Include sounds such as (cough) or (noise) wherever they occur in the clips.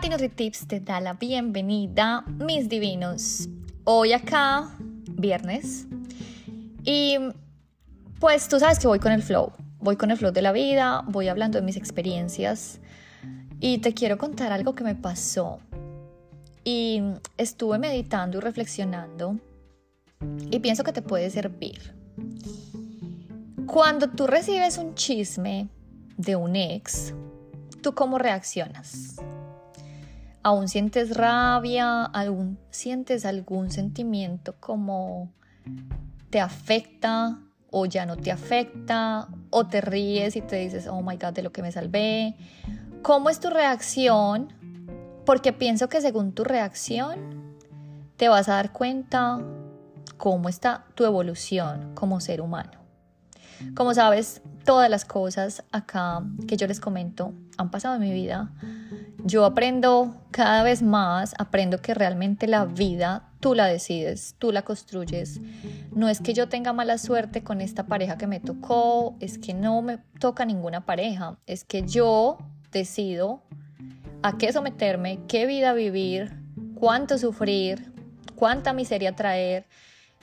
Tati Tips te da la bienvenida, mis divinos. Hoy acá, viernes. Y pues tú sabes que voy con el flow. Voy con el flow de la vida, voy hablando de mis experiencias. Y te quiero contar algo que me pasó. Y estuve meditando y reflexionando. Y pienso que te puede servir. Cuando tú recibes un chisme de un ex, ¿tú cómo reaccionas? ¿Aún sientes rabia? ¿Aún sientes algún sentimiento como te afecta o ya no te afecta? ¿O te ríes y te dices, oh my god, de lo que me salvé? ¿Cómo es tu reacción? Porque pienso que según tu reacción te vas a dar cuenta cómo está tu evolución como ser humano. Como sabes, todas las cosas acá que yo les comento han pasado en mi vida. Yo aprendo cada vez más, aprendo que realmente la vida tú la decides, tú la construyes. No es que yo tenga mala suerte con esta pareja que me tocó, es que no me toca ninguna pareja, es que yo decido a qué someterme, qué vida vivir, cuánto sufrir, cuánta miseria traer,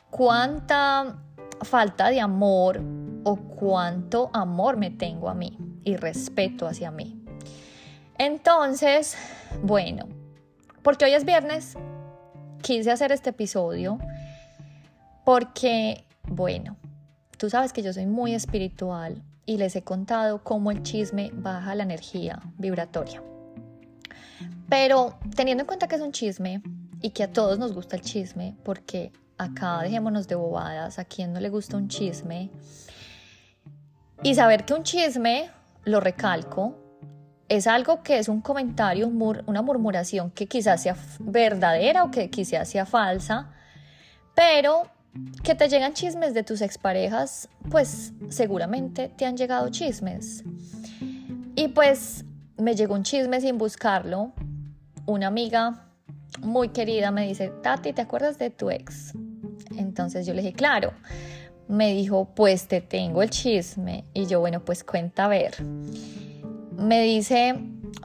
cuánta falta de amor o cuánto amor me tengo a mí y respeto hacia mí. Entonces, bueno, porque hoy es viernes, quise hacer este episodio porque, bueno, tú sabes que yo soy muy espiritual y les he contado cómo el chisme baja la energía vibratoria. Pero teniendo en cuenta que es un chisme y que a todos nos gusta el chisme, porque acá dejémonos de bobadas, a quien no le gusta un chisme, y saber que un chisme, lo recalco, es algo que es un comentario, una murmuración que quizás sea verdadera o que quizás sea falsa, pero que te llegan chismes de tus exparejas, pues seguramente te han llegado chismes. Y pues me llegó un chisme sin buscarlo. Una amiga muy querida me dice, Tati, ¿te acuerdas de tu ex? Entonces yo le dije, claro me dijo, pues te tengo el chisme. Y yo, bueno, pues cuenta a ver. Me dice,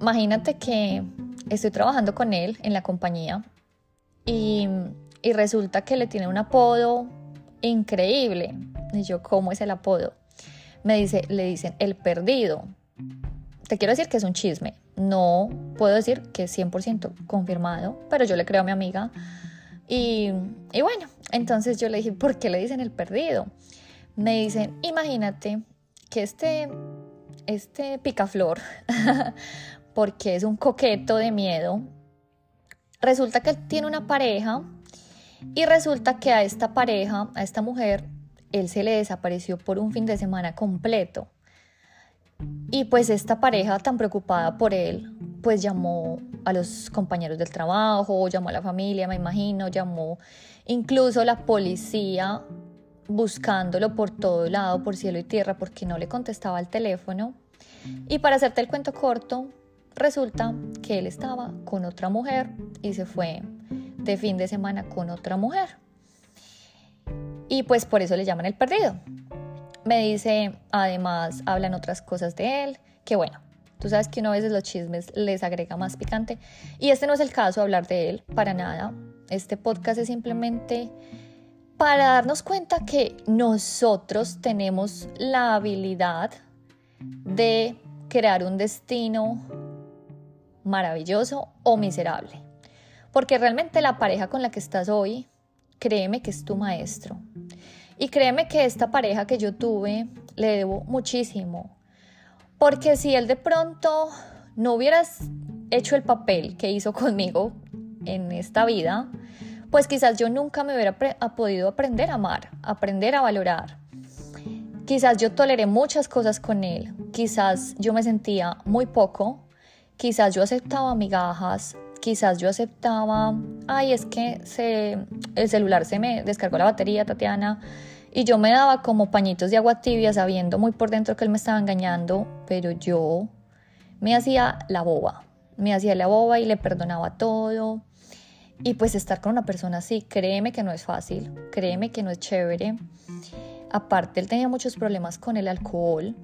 imagínate que estoy trabajando con él en la compañía y, y resulta que le tiene un apodo increíble. Y yo, ¿cómo es el apodo? Me dice, le dicen el perdido. Te quiero decir que es un chisme. No puedo decir que es 100% confirmado, pero yo le creo a mi amiga y, bueno, entonces yo le dije, ¿por qué le dicen el perdido? Me dicen, imagínate que este, este picaflor, (laughs) porque es un coqueto de miedo, resulta que él tiene una pareja y resulta que a esta pareja, a esta mujer, él se le desapareció por un fin de semana completo. Y pues esta pareja tan preocupada por él, pues llamó a los compañeros del trabajo, llamó a la familia, me imagino, llamó incluso la policía buscándolo por todo lado, por cielo y tierra, porque no le contestaba el teléfono. Y para hacerte el cuento corto, resulta que él estaba con otra mujer y se fue de fin de semana con otra mujer. Y pues por eso le llaman el perdido. Me dice, además, hablan otras cosas de él, que bueno, tú sabes que una veces los chismes les agrega más picante. Y este no es el caso, hablar de él, para nada. Este podcast es simplemente para darnos cuenta que nosotros tenemos la habilidad de crear un destino maravilloso o miserable. Porque realmente la pareja con la que estás hoy, créeme que es tu maestro. Y créeme que esta pareja que yo tuve le debo muchísimo. Porque si él de pronto no hubieras hecho el papel que hizo conmigo en esta vida, pues quizás yo nunca me hubiera podido aprender a amar, aprender a valorar. Quizás yo toleré muchas cosas con él, quizás yo me sentía muy poco, quizás yo aceptaba migajas, quizás yo aceptaba, ay, es que se, el celular se me descargó la batería, Tatiana, y yo me daba como pañitos de agua tibia sabiendo muy por dentro que él me estaba engañando, pero yo me hacía la boba, me hacía la boba y le perdonaba todo. Y pues estar con una persona así, créeme que no es fácil, créeme que no es chévere. Aparte, él tenía muchos problemas con el alcohol.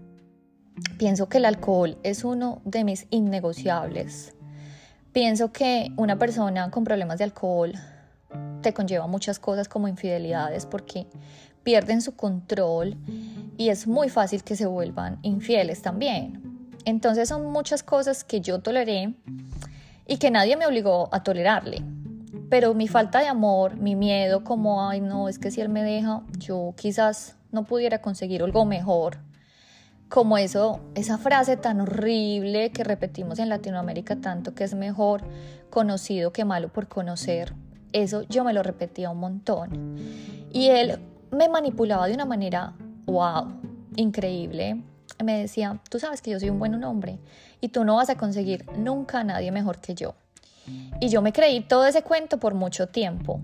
Pienso que el alcohol es uno de mis innegociables. Pienso que una persona con problemas de alcohol te conlleva muchas cosas como infidelidades porque pierden su control y es muy fácil que se vuelvan infieles también. Entonces son muchas cosas que yo toleré y que nadie me obligó a tolerarle. Pero mi falta de amor, mi miedo, como, ay, no, es que si él me deja, yo quizás no pudiera conseguir algo mejor. Como eso, esa frase tan horrible que repetimos en Latinoamérica tanto, que es mejor conocido que malo por conocer. Eso yo me lo repetía un montón. Y él me manipulaba de una manera, wow, increíble. Me decía, tú sabes que yo soy un buen hombre y tú no vas a conseguir nunca a nadie mejor que yo. Y yo me creí todo ese cuento por mucho tiempo.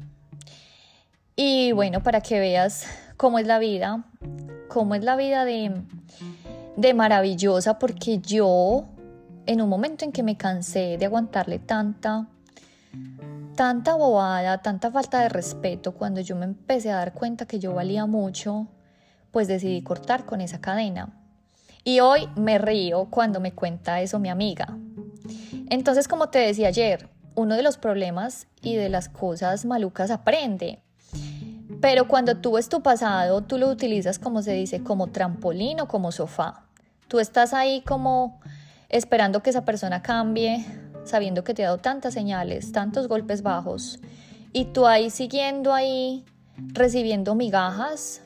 Y bueno, para que veas cómo es la vida, cómo es la vida de, de maravillosa, porque yo, en un momento en que me cansé de aguantarle tanta, tanta bobada, tanta falta de respeto, cuando yo me empecé a dar cuenta que yo valía mucho, pues decidí cortar con esa cadena. Y hoy me río cuando me cuenta eso mi amiga. Entonces, como te decía ayer, uno de los problemas y de las cosas malucas aprende. Pero cuando tú ves tu pasado, tú lo utilizas como se dice, como trampolín o como sofá. Tú estás ahí como esperando que esa persona cambie, sabiendo que te ha dado tantas señales, tantos golpes bajos, y tú ahí siguiendo ahí, recibiendo migajas,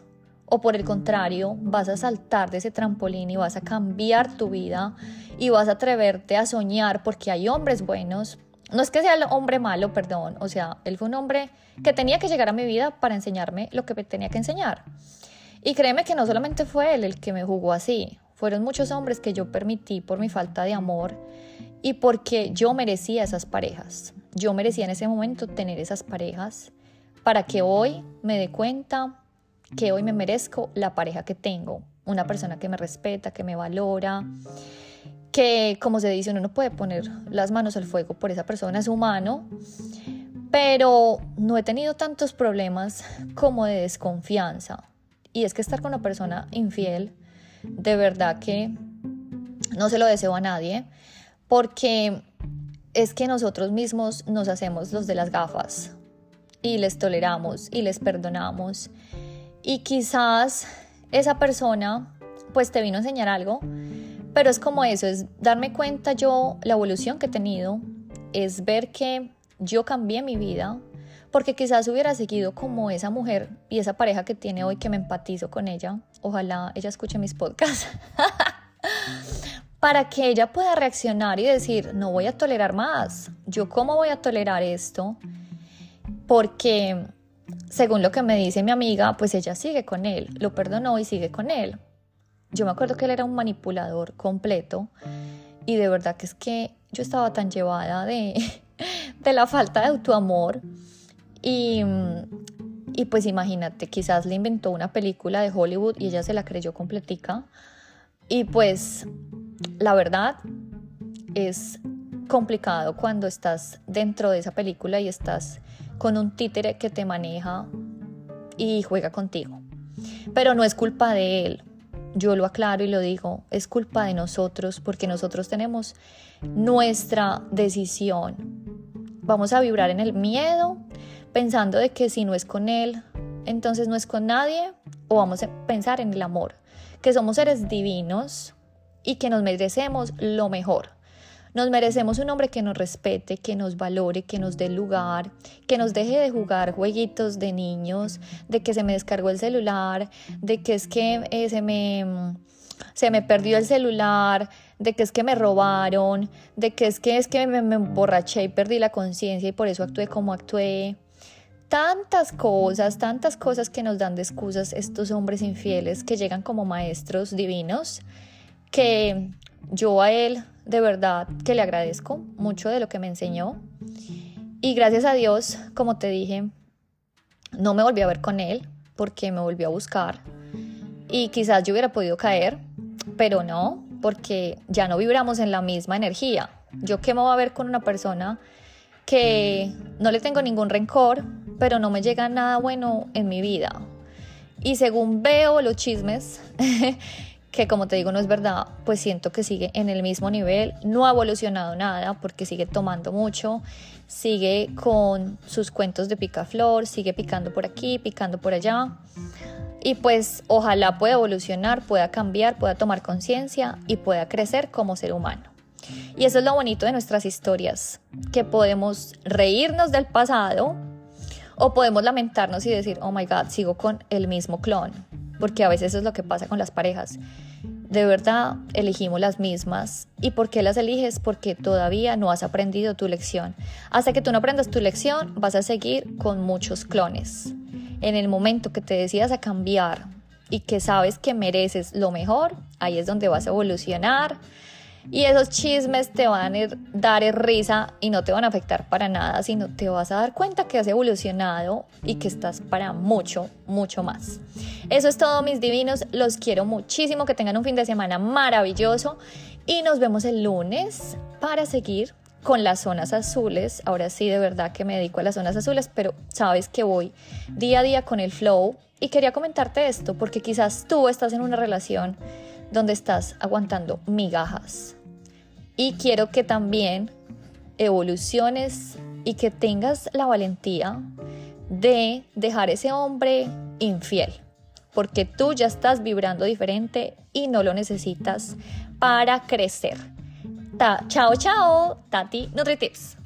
o por el contrario, vas a saltar de ese trampolín y vas a cambiar tu vida y vas a atreverte a soñar porque hay hombres buenos. No es que sea el hombre malo, perdón, o sea, él fue un hombre que tenía que llegar a mi vida para enseñarme lo que tenía que enseñar. Y créeme que no solamente fue él el que me jugó así, fueron muchos hombres que yo permití por mi falta de amor y porque yo merecía esas parejas. Yo merecía en ese momento tener esas parejas para que hoy me dé cuenta que hoy me merezco la pareja que tengo, una persona que me respeta, que me valora, que como se dice, uno no puede poner las manos al fuego por esa persona, es humano, pero no he tenido tantos problemas como de desconfianza. Y es que estar con una persona infiel, de verdad que no se lo deseo a nadie porque es que nosotros mismos nos hacemos los de las gafas y les toleramos y les perdonamos. Y quizás esa persona pues te vino a enseñar algo, pero es como eso, es darme cuenta yo la evolución que he tenido, es ver que yo cambié mi vida, porque quizás hubiera seguido como esa mujer y esa pareja que tiene hoy que me empatizo con ella. Ojalá ella escuche mis podcasts. (laughs) para que ella pueda reaccionar y decir, no voy a tolerar más, yo cómo voy a tolerar esto, porque según lo que me dice mi amiga, pues ella sigue con él, lo perdonó y sigue con él. Yo me acuerdo que él era un manipulador completo y de verdad que es que yo estaba tan llevada (laughs) de, la falta de autoamor y, y pues imagínate, quizás le inventó una película de Hollywood y ella se la creyó completica y pues la verdad es complicado cuando estás dentro de esa película y estás con un títere que te maneja y juega contigo. Pero no es culpa de él. Yo lo aclaro y lo digo, es culpa de nosotros porque nosotros tenemos nuestra decisión. Vamos a vibrar en el miedo pensando de que si no es con él, entonces no es con nadie o vamos a pensar en el amor, que somos seres divinos y que nos merecemos lo mejor. Nos merecemos un hombre que nos respete, que nos valore, que nos dé lugar, que nos deje de jugar jueguitos de niños, de que se me descargó el celular, de que es que eh, se, me, se me perdió el celular, de que es que me robaron, de que es que es que me, me emborraché y perdí la conciencia y por eso actué como actué. Tantas cosas, tantas cosas que nos dan de excusas estos hombres infieles que llegan como maestros divinos que yo a él de verdad que le agradezco mucho de lo que me enseñó. Y gracias a Dios, como te dije, no me volví a ver con él porque me volvió a buscar. Y quizás yo hubiera podido caer, pero no, porque ya no vibramos en la misma energía. Yo qué me voy a ver con una persona que no le tengo ningún rencor, pero no me llega nada bueno en mi vida. Y según veo los chismes, (laughs) que como te digo no es verdad, pues siento que sigue en el mismo nivel, no ha evolucionado nada porque sigue tomando mucho, sigue con sus cuentos de picaflor, sigue picando por aquí, picando por allá. Y pues ojalá pueda evolucionar, pueda cambiar, pueda tomar conciencia y pueda crecer como ser humano. Y eso es lo bonito de nuestras historias, que podemos reírnos del pasado o podemos lamentarnos y decir, oh my god, sigo con el mismo clon, porque a veces eso es lo que pasa con las parejas. De verdad, elegimos las mismas. ¿Y por qué las eliges? Porque todavía no has aprendido tu lección. Hasta que tú no aprendas tu lección, vas a seguir con muchos clones. En el momento que te decidas a cambiar y que sabes que mereces lo mejor, ahí es donde vas a evolucionar, y esos chismes te van a dar risa y no te van a afectar para nada, sino te vas a dar cuenta que has evolucionado y que estás para mucho, mucho más. Eso es todo, mis divinos. Los quiero muchísimo. Que tengan un fin de semana maravilloso. Y nos vemos el lunes para seguir con las zonas azules. Ahora sí, de verdad que me dedico a las zonas azules, pero sabes que voy día a día con el flow. Y quería comentarte esto porque quizás tú estás en una relación donde estás aguantando migajas y quiero que también evoluciones y que tengas la valentía de dejar ese hombre infiel, porque tú ya estás vibrando diferente y no lo necesitas para crecer. chao, chao, Tati NutriTips.